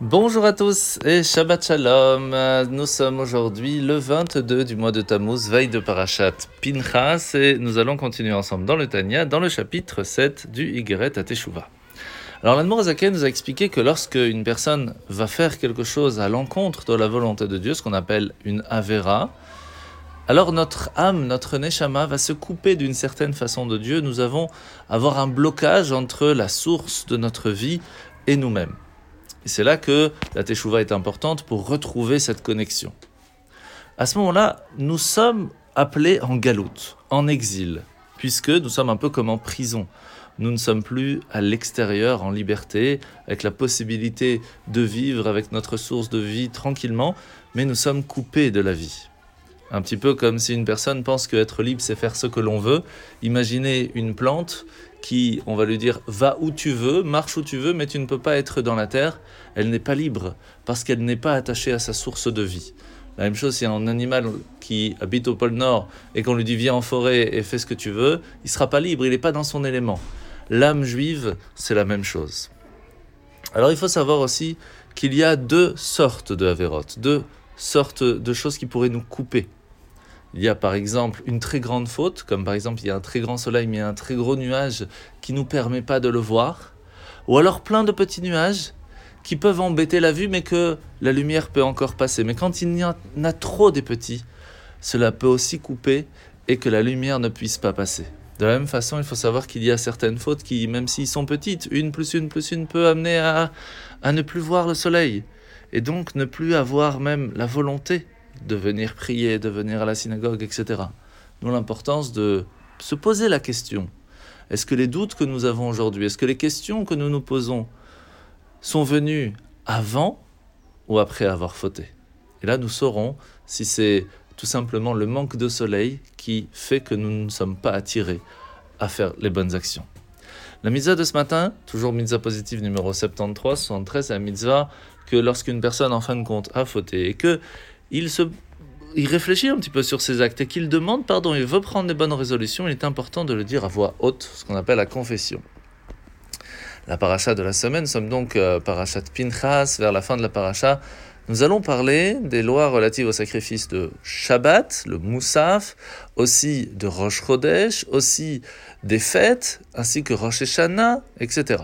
Bonjour à tous et Shabbat Shalom. Nous sommes aujourd'hui le 22 du mois de Tammuz, veille de Parashat Pinchas, et nous allons continuer ensemble dans le Tanya, dans le chapitre 7 du Igeret à Teshuvah. Alors l'Admorazaken nous a expliqué que lorsque une personne va faire quelque chose à l'encontre de la volonté de Dieu, ce qu'on appelle une Avera, alors notre âme, notre Neshama va se couper d'une certaine façon de Dieu. Nous avons avoir un blocage entre la source de notre vie et nous-mêmes. Et c'est là que la Teshuvah est importante pour retrouver cette connexion. À ce moment-là, nous sommes appelés en galoute, en exil, puisque nous sommes un peu comme en prison. Nous ne sommes plus à l'extérieur, en liberté, avec la possibilité de vivre avec notre source de vie tranquillement, mais nous sommes coupés de la vie. Un petit peu comme si une personne pense qu'être libre, c'est faire ce que l'on veut. Imaginez une plante qui, on va lui dire, va où tu veux, marche où tu veux, mais tu ne peux pas être dans la terre. Elle n'est pas libre parce qu'elle n'est pas attachée à sa source de vie. La même chose, si un animal qui habite au pôle Nord et qu'on lui dit viens en forêt et fais ce que tu veux, il sera pas libre, il n'est pas dans son élément. L'âme juive, c'est la même chose. Alors il faut savoir aussi qu'il y a deux sortes de Averot, deux sortes de choses qui pourraient nous couper il y a par exemple une très grande faute, comme par exemple il y a un très grand soleil mais un très gros nuage qui ne nous permet pas de le voir, ou alors plein de petits nuages qui peuvent embêter la vue mais que la lumière peut encore passer. Mais quand il y en a trop des petits, cela peut aussi couper et que la lumière ne puisse pas passer. De la même façon, il faut savoir qu'il y a certaines fautes qui, même s'ils sont petites, une plus une plus une peut amener à, à ne plus voir le soleil et donc ne plus avoir même la volonté de venir prier, de venir à la synagogue, etc. Nous, l'importance de se poser la question. Est-ce que les doutes que nous avons aujourd'hui, est-ce que les questions que nous nous posons sont venues avant ou après avoir fauté? Et là, nous saurons si c'est tout simplement le manque de soleil qui fait que nous ne sommes pas attirés à faire les bonnes actions. La mitzvah de ce matin, toujours mitzvah positive numéro 73, 73, c'est la mitzvah que lorsqu'une personne en fin de compte a fauté et que il, se, réfléchit un petit peu sur ses actes et qu'il demande pardon, il veut prendre des bonnes résolutions, il est important de le dire à voix haute, ce qu'on appelle la confession. La paracha de la semaine, nous sommes donc euh, parachat Pinchas, vers la fin de la paracha. Nous allons parler des lois relatives au sacrifice de Shabbat, le Moussaf, aussi de Rosh Chodesh, aussi des fêtes, ainsi que Rosh Hashanah, etc.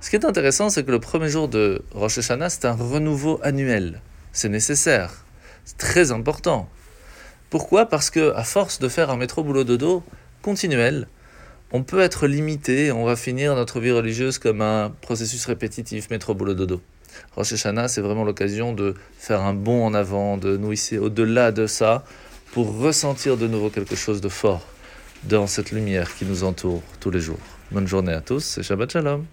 Ce qui est intéressant, c'est que le premier jour de Rosh Hashanah, c'est un renouveau annuel. C'est nécessaire. C'est très important. Pourquoi? Parce que à force de faire un métro boulot dodo continuel, on peut être limité, on va finir notre vie religieuse comme un processus répétitif, métro boulot dodo. Rosh Hashanah, c'est vraiment l'occasion de faire un bond en avant, de nous hisser au-delà de ça, pour ressentir de nouveau quelque chose de fort dans cette lumière qui nous entoure tous les jours. Bonne journée à tous et Shabbat Shalom